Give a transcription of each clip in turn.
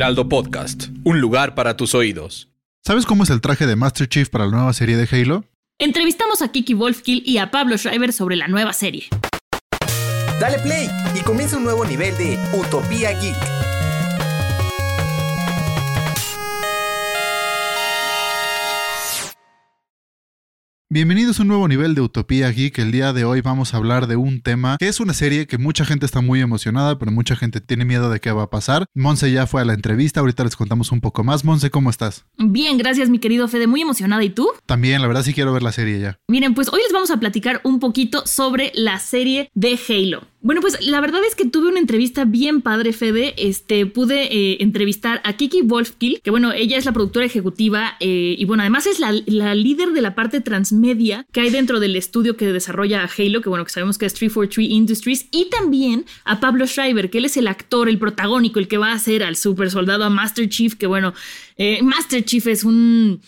Heraldo Podcast, un lugar para tus oídos. ¿Sabes cómo es el traje de Master Chief para la nueva serie de Halo? Entrevistamos a Kiki Wolfkill y a Pablo Schreiber sobre la nueva serie. Dale play y comienza un nuevo nivel de Utopía Geek. Bienvenidos a un nuevo nivel de Utopía Geek. El día de hoy vamos a hablar de un tema que es una serie que mucha gente está muy emocionada, pero mucha gente tiene miedo de qué va a pasar. Monse ya fue a la entrevista, ahorita les contamos un poco más. Monse, ¿cómo estás? Bien, gracias mi querido Fede, muy emocionada. ¿Y tú? También, la verdad sí quiero ver la serie ya. Miren, pues hoy les vamos a platicar un poquito sobre la serie de Halo. Bueno, pues la verdad es que tuve una entrevista bien padre, Fede. Este, pude eh, entrevistar a Kiki Wolfkill, que bueno, ella es la productora ejecutiva eh, y bueno, además es la, la, líder de la parte transmedia que hay dentro del estudio que desarrolla Halo, que bueno, que sabemos que es 343 Industries, y también a Pablo Schreiber, que él es el actor, el protagónico, el que va a hacer al super soldado, a Master Chief, que bueno, eh, Master Chief es un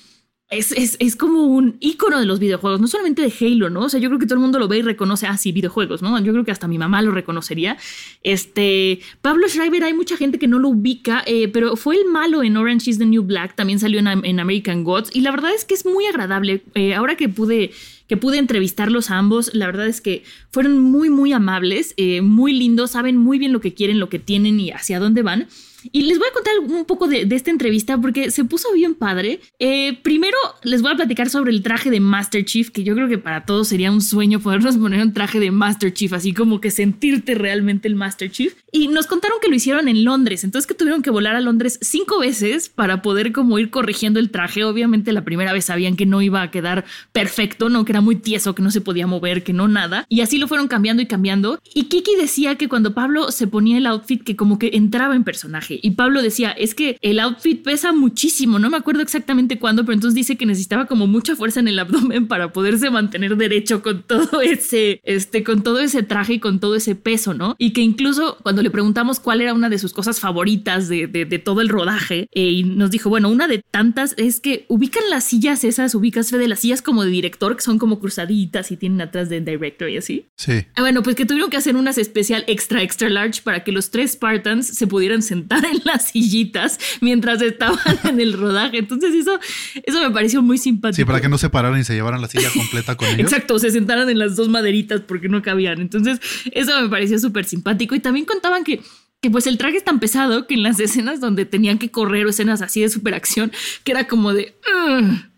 es, es, como un icono de los videojuegos, no solamente de Halo, ¿no? O sea, yo creo que todo el mundo lo ve y reconoce, ah, videojuegos, ¿no? Yo creo que hasta mi mamá lo reconocería. Este, Pablo Schreiber, hay mucha gente que no lo ubica, eh, pero fue el malo en Orange is the New Black, también salió en, en American Gods, y la verdad es que es muy agradable. Eh, ahora que pude que pude entrevistarlos a ambos. La verdad es que fueron muy, muy amables, eh, muy lindos, saben muy bien lo que quieren, lo que tienen y hacia dónde van. Y les voy a contar un poco de, esta entrevista porque se puso bien padre. Eh, primero les voy a platicar sobre el traje de Master Chief, que yo creo que para todos sería un sueño podernos poner un traje de Master Chief, así como que sentirte realmente el Master Chief. Y nos contaron que lo hicieron en Londres, entonces que tuvieron que volar a Londres cinco veces para poder como ir corrigiendo el traje. Obviamente la primera vez sabían que no iba a quedar perfecto, no, que era muy tieso, que no se podía mover, que no nada. Y así lo fueron cambiando y cambiando. Y Kiki decía que cuando Pablo se ponía el outfit, que como que entraba en personaje. Y Pablo decía, es que el outfit pesa muchísimo, no me acuerdo exactamente cuándo, pero entonces dice que necesitaba como mucha fuerza en el abdomen para poderse mantener derecho con todo ese, este, con todo ese traje y con todo ese peso, ¿no? Y que incluso cuando le preguntamos cuál era una de sus cosas favoritas de, de, de todo el rodaje, eh, y nos dijo, bueno, una de tantas es que ubican las sillas esas, ubicas de las sillas como de director, que son como cruzaditas y tienen atrás de director y así. Sí. Ah, bueno, pues que tuvieron que hacer unas especial extra, extra large para que los tres Spartans se pudieran sentar en las sillitas mientras estaban en el rodaje. Entonces eso, eso me pareció muy simpático. Sí, para que no se pararan y se llevaran la silla completa con ellos. Exacto, se sentaran en las dos maderitas porque no cabían. Entonces eso me pareció súper simpático. Y también contaban que que pues el traje es tan pesado que en las escenas donde tenían que correr o escenas así de superacción, que era como de...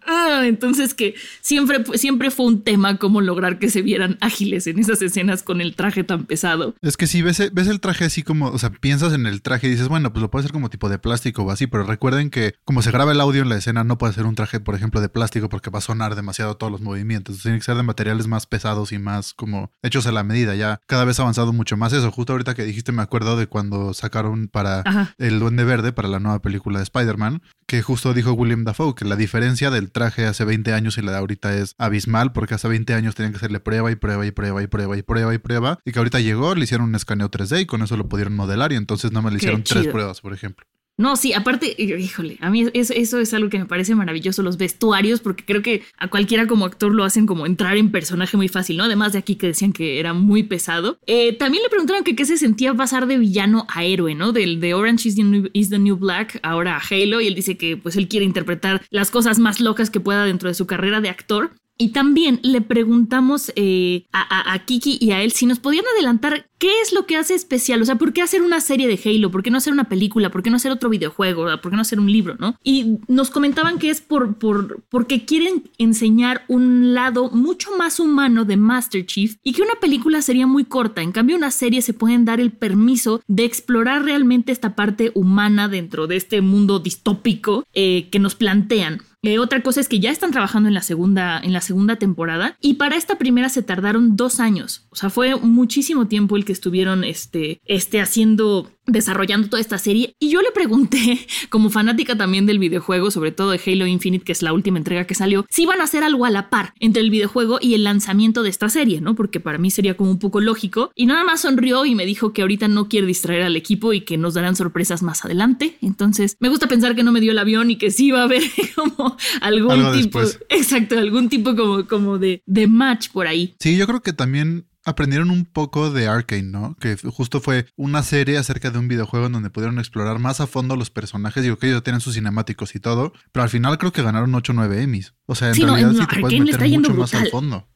Ah, entonces que siempre, siempre fue un tema cómo lograr que se vieran ágiles en esas escenas con el traje tan pesado. Es que si ves, ves el traje así como, o sea, piensas en el traje y dices, bueno, pues lo puede ser como tipo de plástico o así, pero recuerden que como se graba el audio en la escena, no puede ser un traje, por ejemplo, de plástico porque va a sonar demasiado todos los movimientos. Tiene que ser de materiales más pesados y más como hechos a la medida. Ya cada vez ha avanzado mucho más eso. Justo ahorita que dijiste, me acuerdo de cuando sacaron para Ajá. el Duende Verde, para la nueva película de Spider-Man, que justo dijo William Dafoe, que la diferencia del traje hace 20 años y la de ahorita es abismal, porque hace 20 años tenían que hacerle prueba y prueba y prueba y prueba y prueba y prueba, y que ahorita llegó, le hicieron un escaneo 3D y con eso lo pudieron modelar y entonces no me le hicieron tres pruebas, por ejemplo. No, sí, aparte, híjole, a mí eso, es algo que me parece maravilloso, los vestuarios, porque creo que a cualquiera como actor lo hacen como entrar en personaje muy fácil, ¿no? Además de aquí que decían que era muy pesado. Eh, también le preguntaron que qué se sentía pasar de villano a héroe, ¿no? Del de Orange is the, New, is the New Black, ahora a Halo, y él dice que pues él quiere interpretar las cosas más locas que pueda dentro de su carrera de actor. Y también le preguntamos eh, a, Kiki y a él si nos podían adelantar qué es lo que hace especial. O sea, ¿por qué hacer una serie de Halo? ¿Por qué no hacer una película? ¿Por qué no hacer otro videojuego? ¿Por qué no hacer un libro? ¿no? Y nos comentaban que es por, por, porque quieren enseñar un lado mucho más humano de Master Chief y que una película sería muy corta. En cambio, una serie se pueden dar el permiso de explorar realmente esta parte humana dentro de este mundo distópico eh, que nos plantean. Eh, otra cosa es que ya están trabajando en la segunda, en la segunda temporada y para esta primera se tardaron dos años. O sea, fue muchísimo tiempo el que estuvieron este, este haciendo desarrollando toda esta serie y yo le pregunté como fanática también del videojuego sobre todo de Halo Infinite que es la última entrega que salió si iban a hacer algo a la par entre el videojuego y el lanzamiento de esta serie no porque para mí sería como un poco lógico. Y nada más sonrió y me dijo que ahorita no quiere distraer al equipo y que nos darán sorpresas más adelante. Entonces me gusta pensar que no me dio el avión y que sí va a haber como algún tipo exacto algún tipo como como de de match por ahí. Sí yo creo que también aprendieron un poco de Arkane, ¿no? Que justo fue una serie acerca de un videojuego en donde pudieron explorar más a fondo los personajes. Digo que ellos tienen sus cinemáticos y todo, pero al final creo que ganaron 8 o 9 Emmys. O sea, en realidad sí te puedes meter mucho más al fondo.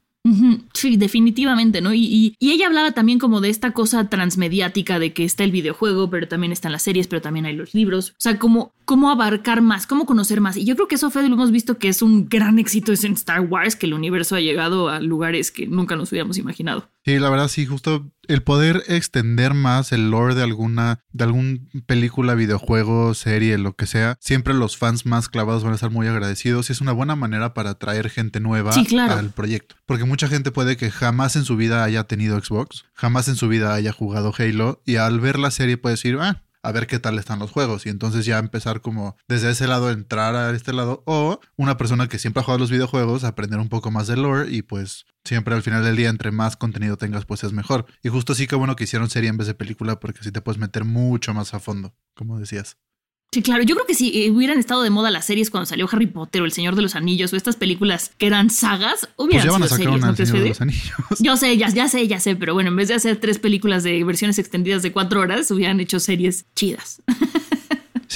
Sí, definitivamente, ¿no? Y, ella hablaba también como de esta cosa transmediática de que está el videojuego, pero también están las series, pero también hay los libros. O sea, como cómo abarcar más, cómo conocer más. Y yo creo que eso, Fede, lo hemos visto que es un gran éxito en Star Wars, que el universo ha llegado a lugares que nunca nos hubiéramos imaginado. Sí, la verdad sí, justo el poder extender más el lore de alguna, de algún película, videojuego, serie, lo que sea, siempre los fans más clavados van a estar muy agradecidos y es una buena manera para atraer gente nueva al proyecto. Porque mucha gente puede que jamás en su vida haya tenido Xbox, jamás en su vida haya jugado Halo y al ver la serie puede decir, ah, a ver qué tal están los juegos y entonces ya empezar como desde ese lado entrar a este lado o una persona que siempre ha jugado los videojuegos aprender un poco más de lore y pues siempre al final del día entre más contenido tengas pues es mejor y justo así que bueno que hicieron serie en vez de película porque así te puedes meter mucho más a fondo como decías. Sí, claro. Yo creo que si eh, hubieran estado de moda las series cuando salió Harry Potter o El Señor de los Anillos o estas películas que eran sagas, hubieran pues sido series, ¿no Señor de los Anillos. Yo sé, ya, ya sé, ya sé, pero bueno, en vez de hacer tres películas de versiones extendidas de cuatro horas, hubieran hecho series chidas.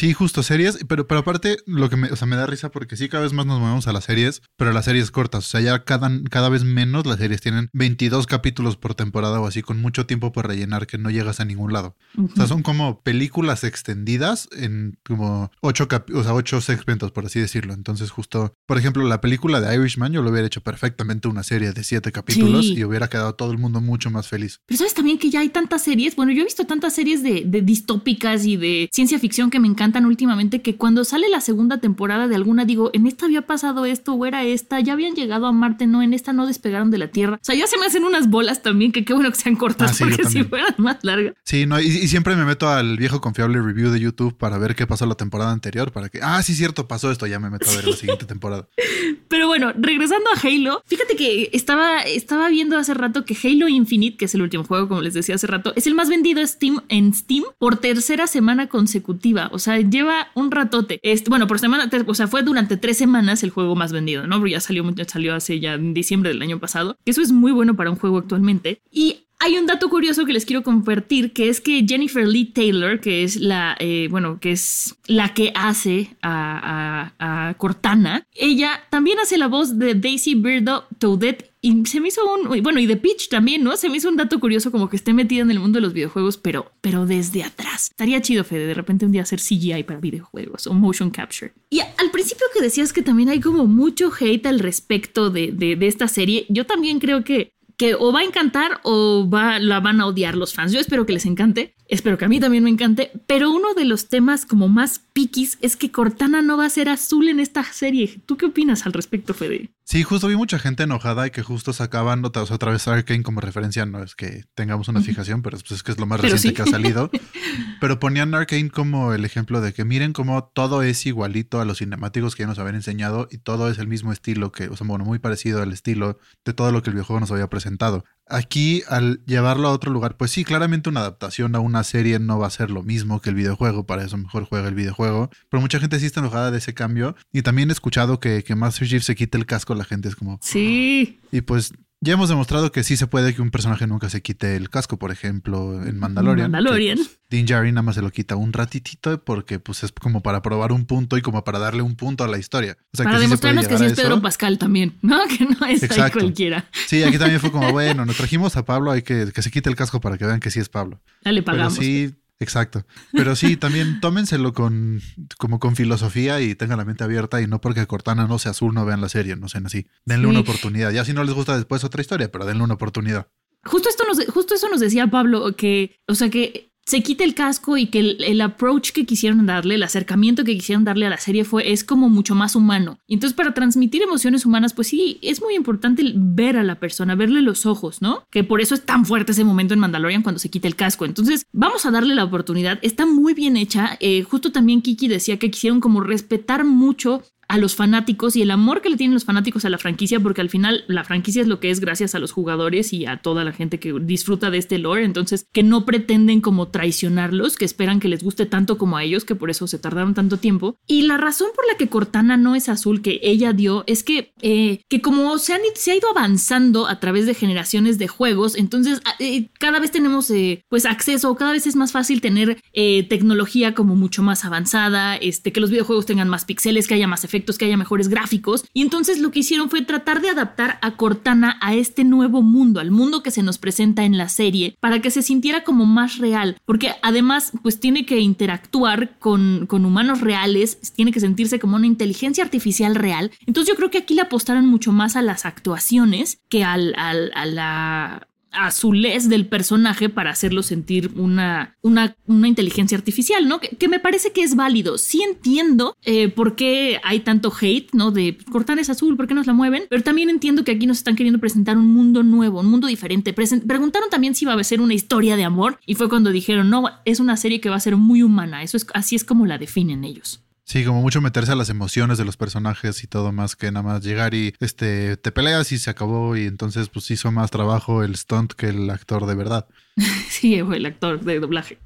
Sí, justo series, pero, pero aparte lo que me, o sea, me da risa porque sí, cada vez más nos movemos a las series, pero las series cortas, o sea, ya cada, cada vez menos las series tienen 22 capítulos por temporada o así, con mucho tiempo por rellenar que no llegas a ningún lado. O sea, son como películas extendidas en como 8, o sea, 8 segmentos, por así decirlo. Entonces, justo, por ejemplo, la película de Irishman, yo lo hubiera hecho perfectamente una serie de 7 capítulos y hubiera quedado todo el mundo mucho más feliz. Pero sabes también que ya hay tantas series, bueno, yo he visto tantas series de, de distópicas y de ciencia ficción que me encantan encantan últimamente que cuando sale la segunda temporada de alguna digo, en esta había pasado esto o era esta, ya habían llegado a Marte, no, en esta no despegaron de la Tierra. O sea, ya se me hacen unas bolas también, que qué bueno que sean cortas, ah, porque si fueran más largas. Sí, no, y, siempre me meto al viejo confiable review de YouTube para ver qué pasó la temporada anterior, para que, ah, sí, cierto, pasó esto, ya me meto a ver la siguiente temporada. Pero bueno, regresando a Halo, fíjate que estaba, estaba viendo hace rato que Halo Infinite, que es el último juego, como les decía hace rato, es el más vendido Steam, en Steam por tercera semana consecutiva. O sea, lleva un ratote. Este, bueno, por semana, o sea, fue durante tres semanas el juego más vendido, ¿no? Porque ya salió, salió hace ya en diciembre del año pasado. Eso es muy bueno para un juego actualmente. Y hay un dato curioso que les quiero compartir, que es que Jennifer Lee Taylor, que es la, eh, bueno, que es la que hace a, Cortana, ella también hace la voz de Daisy Birdo Toadette y se me hizo un, bueno, y de Peach también, ¿no? Se me hizo un dato curioso como que esté metida en el mundo de los videojuegos, pero, pero desde atrás. Estaría chido, Fede, de repente un día hacer CGI para videojuegos o motion capture. Y al principio que decías que también hay como mucho hate al respecto de, de esta serie, yo también creo que que o va a encantar o va, la van a odiar los fans. Yo espero que les encante. Espero que a mí también me encante, pero uno de los temas como más piquis es que Cortana no va a ser azul en esta serie. ¿Tú qué opinas al respecto, Fede? Sí, justo vi mucha gente enojada y que justo sacaban otra, otra vez Arkane como referencia. No es que tengamos una fijación, pero pues es que es lo más reciente que ha salido. pero ponían Arkane como el ejemplo de que miren cómo todo es igualito a los cinemáticos que ya nos habían enseñado y todo es el mismo estilo, que, o sea, bueno, muy parecido al estilo de todo lo que el videojuego nos había presentado. Aquí, al llevarlo a otro lugar, pues sí, claramente una adaptación a una serie no va a ser lo mismo que el videojuego, para eso mejor juega el videojuego. Pero mucha gente sí está enojada de ese cambio. Y también he escuchado que, que Master Chief se quite el casco, la gente es como. Sí. Y pues ya hemos demostrado que sí se puede que un personaje nunca se quite el casco, por ejemplo, en Mandalorian. Mandalorian. Pues, Din Djarin nada más se lo quita un ratitito porque pues es como para probar un punto y como para darle un punto a la historia. para demostrarnos que sí es Pedro Pascal también, ¿no? Que no es ahí cualquiera. Sí, aquí también fue como, bueno, nos trajimos a Pablo, hay que que se quite el casco para que vean que sí es Pablo. Dale, pagamos. Pero sí, Exacto. Pero sí, también tómenselo con como con filosofía y tengan la mente abierta y no porque Cortana no sea azul no vean la serie, no sean así. Denle una oportunidad. Ya si no les gusta después otra historia, pero denle una oportunidad. Justo esto nos, justo eso nos decía Pablo, que, o sea, que se quite el casco y que el, approach que quisieron darle, el acercamiento que quisieron darle a la serie fue, es como mucho más humano. Y entonces para transmitir emociones humanas, pues sí, es muy importante ver a la persona, verle los ojos, ¿no? Que por eso es tan fuerte ese momento en Mandalorian cuando se quita el casco. Entonces vamos a darle la oportunidad, está muy bien hecha. Eh, justo también Kiki decía que quisieron como respetar mucho a los fanáticos y el amor que le tienen los fanáticos a la franquicia, porque al final la franquicia es lo que es gracias a los jugadores y a toda la gente que disfruta de este lore, entonces que no pretenden como traicionarlos, que esperan que les guste tanto como a ellos, que por eso se tardaron tanto tiempo. Y la razón por la que Cortana no es azul que ella dio es que, eh, que como se, han, se ha ido avanzando a través de generaciones de juegos, entonces eh, cada vez tenemos eh, pues acceso, cada vez es más fácil tener tecnología como mucho más avanzada, este, que los videojuegos tengan más píxeles, que haya más efectos que haya mejores gráficos. Y entonces lo que hicieron fue tratar de adaptar a Cortana a este nuevo mundo, al mundo que se nos presenta en la serie, para que se sintiera como más real. Porque además, pues tiene que interactuar con, con humanos reales, tiene que sentirse como una inteligencia artificial real. Entonces yo creo que aquí le apostaron mucho más a las actuaciones que al, al, a la azulez del personaje para hacerlo sentir una, una, una inteligencia artificial, ¿no? Que, me parece que es válido. Sí entiendo eh, por qué hay tanto hate, ¿no? De cortar es azul, ¿por qué nos la mueven? Pero también entiendo que aquí nos están queriendo presentar un mundo nuevo, un mundo diferente. preguntaron también si iba a ser una historia de amor y fue cuando dijeron, no, es una serie que va a ser muy humana. Eso es, así es como la definen ellos. Sí, como mucho meterse a las emociones de los personajes y todo más que nada más llegar y este te peleas y se acabó y entonces pues hizo más trabajo el stunt que el actor de verdad. sí, el actor de doblaje.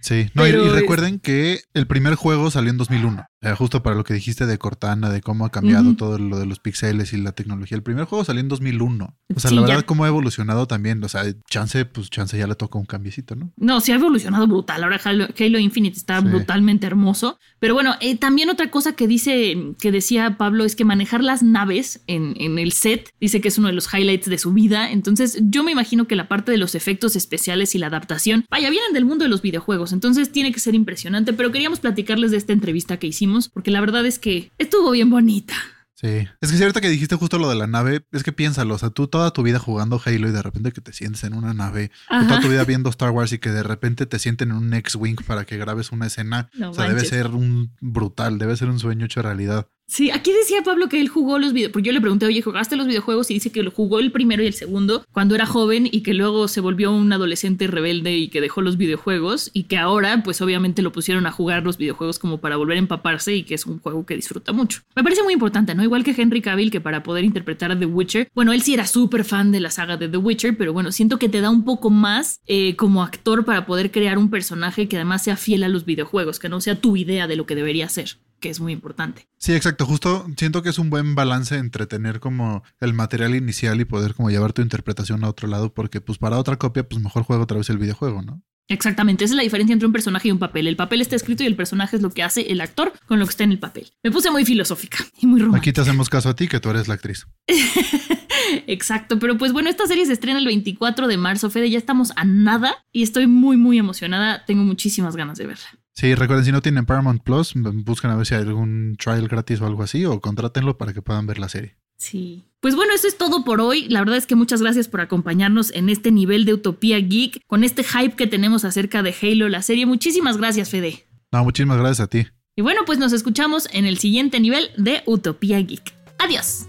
sí, no, y, recuerden que el primer juego salió en 2001. Eh, justo para lo que dijiste de Cortana, de cómo ha cambiado todo lo de los pixeles y la tecnología. El primer juego salió en 2001. O sea, la verdad, cómo ha evolucionado también. O sea, chance, pues chance ya le toca un cambiecito, ¿no? No, sí ha evolucionado brutal. Ahora Halo, Infinite está brutalmente hermoso. Pero bueno, eh, también otra cosa que dice, que decía Pablo, es que manejar las naves en, en el set, dice que es uno de los highlights de su vida. Entonces, yo me imagino que la parte de los efectos especiales y la adaptación, vaya, vienen del mundo de los videojuegos. Entonces, tiene que ser impresionante. Pero queríamos platicarles de esta entrevista que hicimos porque la verdad es que estuvo bien bonita. Sí. Es que si ahorita que dijiste justo lo de la nave, es que piénsalo, o sea, tú toda tu vida jugando Halo y de repente que te sientes en una nave, o toda tu vida viendo Star Wars y que de repente te sienten en un X-Wing para que grabes una escena, o sea, debe ser un brutal, debe ser un sueño hecho realidad. Sí, aquí decía Pablo que él jugó los videojuegos, porque yo le pregunté, oye, ¿jugaste los videojuegos? Y dice que lo jugó el primero y el segundo cuando era joven y que luego se volvió un adolescente rebelde y que dejó los videojuegos y que ahora pues obviamente lo pusieron a jugar los videojuegos como para volver a empaparse y que es un juego que disfruta mucho. Me parece muy importante, ¿no? Igual que Henry Cavill que para poder interpretar a The Witcher, bueno, él sí era súper fan de la saga de The Witcher, pero bueno, siento que te da un poco más eh, como actor para poder crear un personaje que además sea fiel a los videojuegos, que no sea tu idea de lo que debería ser que es muy importante. Sí, exacto. Justo siento que es un buen balance entre tener como el material inicial y poder como llevar tu interpretación a otro lado, porque pues para otra copia, pues mejor juego otra vez el videojuego, ¿no? Exactamente, esa es la diferencia entre un personaje y un papel. El papel está escrito y el personaje es lo que hace el actor con lo que está en el papel. Me puse muy filosófica y muy romántica. Aquí te hacemos caso a ti, que tú eres la actriz. Exacto, pero pues bueno, esta serie se estrena el 24 de marzo, Fede, ya estamos a nada y estoy muy, muy emocionada. Tengo muchísimas ganas de verla. Sí, recuerden, si no tienen Paramount Plus, busquen a ver si hay algún trial gratis o algo así, o contrátenlo para que puedan ver la serie. Sí. Pues bueno, eso es todo por hoy. La verdad es que muchas gracias por acompañarnos en este nivel de Utopía Geek, con este hype que tenemos acerca de Halo, la serie. Muchísimas gracias, Fede. No, muchísimas gracias a ti. Y bueno, pues nos escuchamos en el siguiente nivel de Utopía Geek. Adiós.